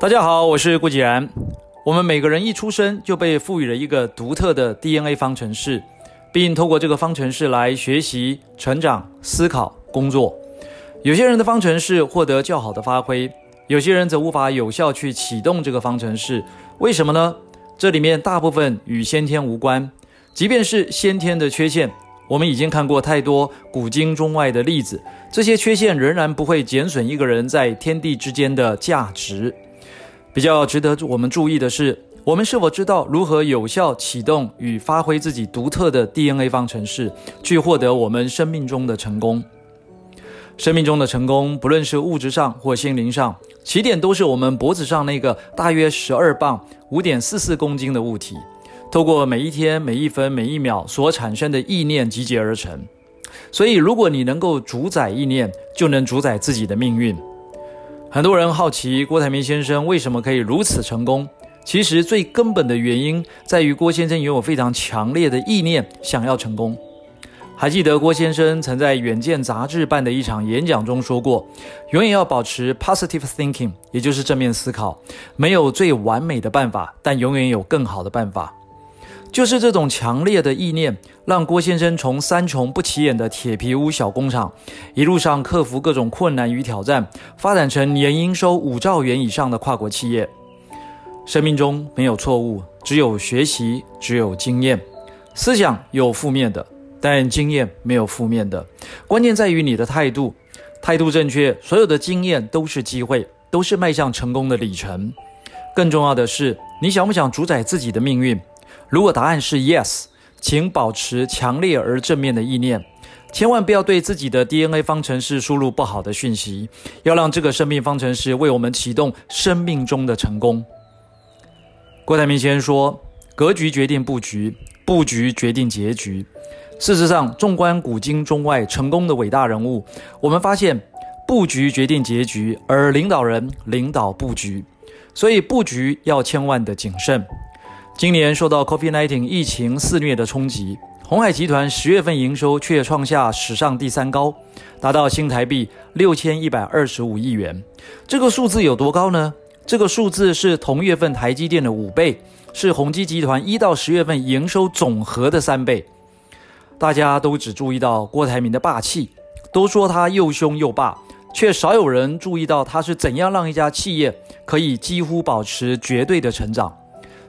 大家好，我是顾继然。我们每个人一出生就被赋予了一个独特的 DNA 方程式，并透过这个方程式来学习、成长、思考、工作。有些人的方程式获得较好的发挥，有些人则无法有效去启动这个方程式。为什么呢？这里面大部分与先天无关。即便是先天的缺陷，我们已经看过太多古今中外的例子，这些缺陷仍然不会减损一个人在天地之间的价值。比较值得我们注意的是，我们是否知道如何有效启动与发挥自己独特的 DNA 方程式，去获得我们生命中的成功？生命中的成功，不论是物质上或心灵上，起点都是我们脖子上那个大约十二磅、五点四四公斤的物体，透过每一天、每一分、每一秒所产生的意念集结而成。所以，如果你能够主宰意念，就能主宰自己的命运。很多人好奇郭台铭先生为什么可以如此成功？其实最根本的原因在于郭先生拥有非常强烈的意念，想要成功。还记得郭先生曾在《远见》杂志办的一场演讲中说过：“永远要保持 positive thinking，也就是正面思考。没有最完美的办法，但永远有更好的办法。”就是这种强烈的意念，让郭先生从三重不起眼的铁皮屋小工厂，一路上克服各种困难与挑战，发展成年营收五兆元以上的跨国企业。生命中没有错误，只有学习，只有经验。思想有负面的，但经验没有负面的。关键在于你的态度，态度正确，所有的经验都是机会，都是迈向成功的里程。更重要的是，你想不想主宰自己的命运？如果答案是 yes，请保持强烈而正面的意念，千万不要对自己的 DNA 方程式输入不好的讯息，要让这个生命方程式为我们启动生命中的成功。郭台铭先生说：“格局决定布局，布局决定结局。”事实上，纵观古今中外成功的伟大人物，我们发现布局决定结局，而领导人领导布局，所以布局要千万的谨慎。今年受到 COVID-19 疫情肆虐的冲击，鸿海集团十月份营收却创下史上第三高，达到新台币六千一百二十五亿元。这个数字有多高呢？这个数字是同月份台积电的五倍，是宏基集团一到十月份营收总和的三倍。大家都只注意到郭台铭的霸气，都说他又凶又霸，却少有人注意到他是怎样让一家企业可以几乎保持绝对的成长。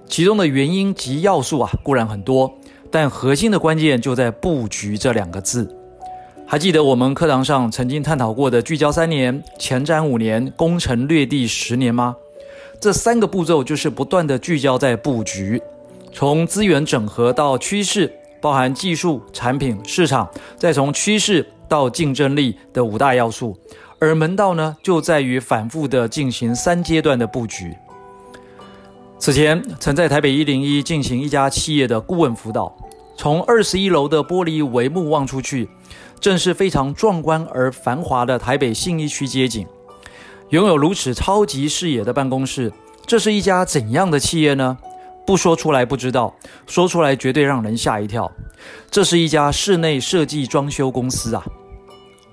其中的原因及要素啊，固然很多，但核心的关键就在“布局”这两个字。还记得我们课堂上曾经探讨过的“聚焦三年、前瞻五年、攻城略地十年”吗？这三个步骤就是不断的聚焦在布局，从资源整合到趋势，包含技术、产品、市场，再从趋势到竞争力的五大要素。而门道呢，就在于反复的进行三阶段的布局。此前曾在台北一零一进行一家企业的顾问辅导，从二十一楼的玻璃帷幕望出去，正是非常壮观而繁华的台北信义区街景。拥有如此超级视野的办公室，这是一家怎样的企业呢？不说出来不知道，说出来绝对让人吓一跳。这是一家室内设计装修公司啊！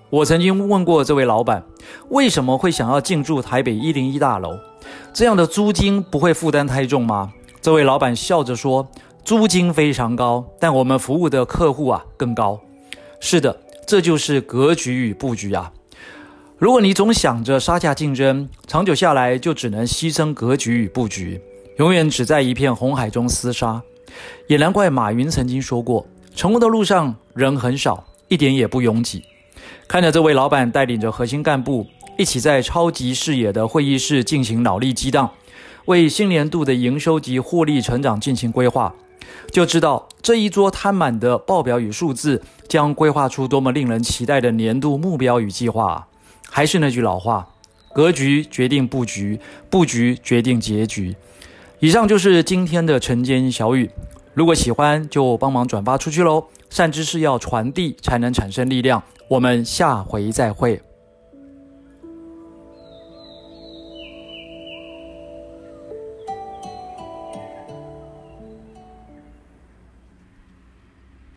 我曾经问过这位老板，为什么会想要进驻台北一零一大楼？这样的租金不会负担太重吗？这位老板笑着说：“租金非常高，但我们服务的客户啊更高。”是的，这就是格局与布局啊！如果你总想着杀价竞争，长久下来就只能牺牲格局与布局，永远只在一片红海中厮杀。也难怪马云曾经说过：“成功的路上人很少，一点也不拥挤。”看着这位老板带领着核心干部。一起在超级视野的会议室进行脑力激荡，为新年度的营收及获利成长进行规划，就知道这一桌摊满的报表与数字将规划出多么令人期待的年度目标与计划。还是那句老话，格局决定布局，布局决定结局。以上就是今天的晨间小语，如果喜欢就帮忙转发出去喽。善知识要传递才能产生力量。我们下回再会。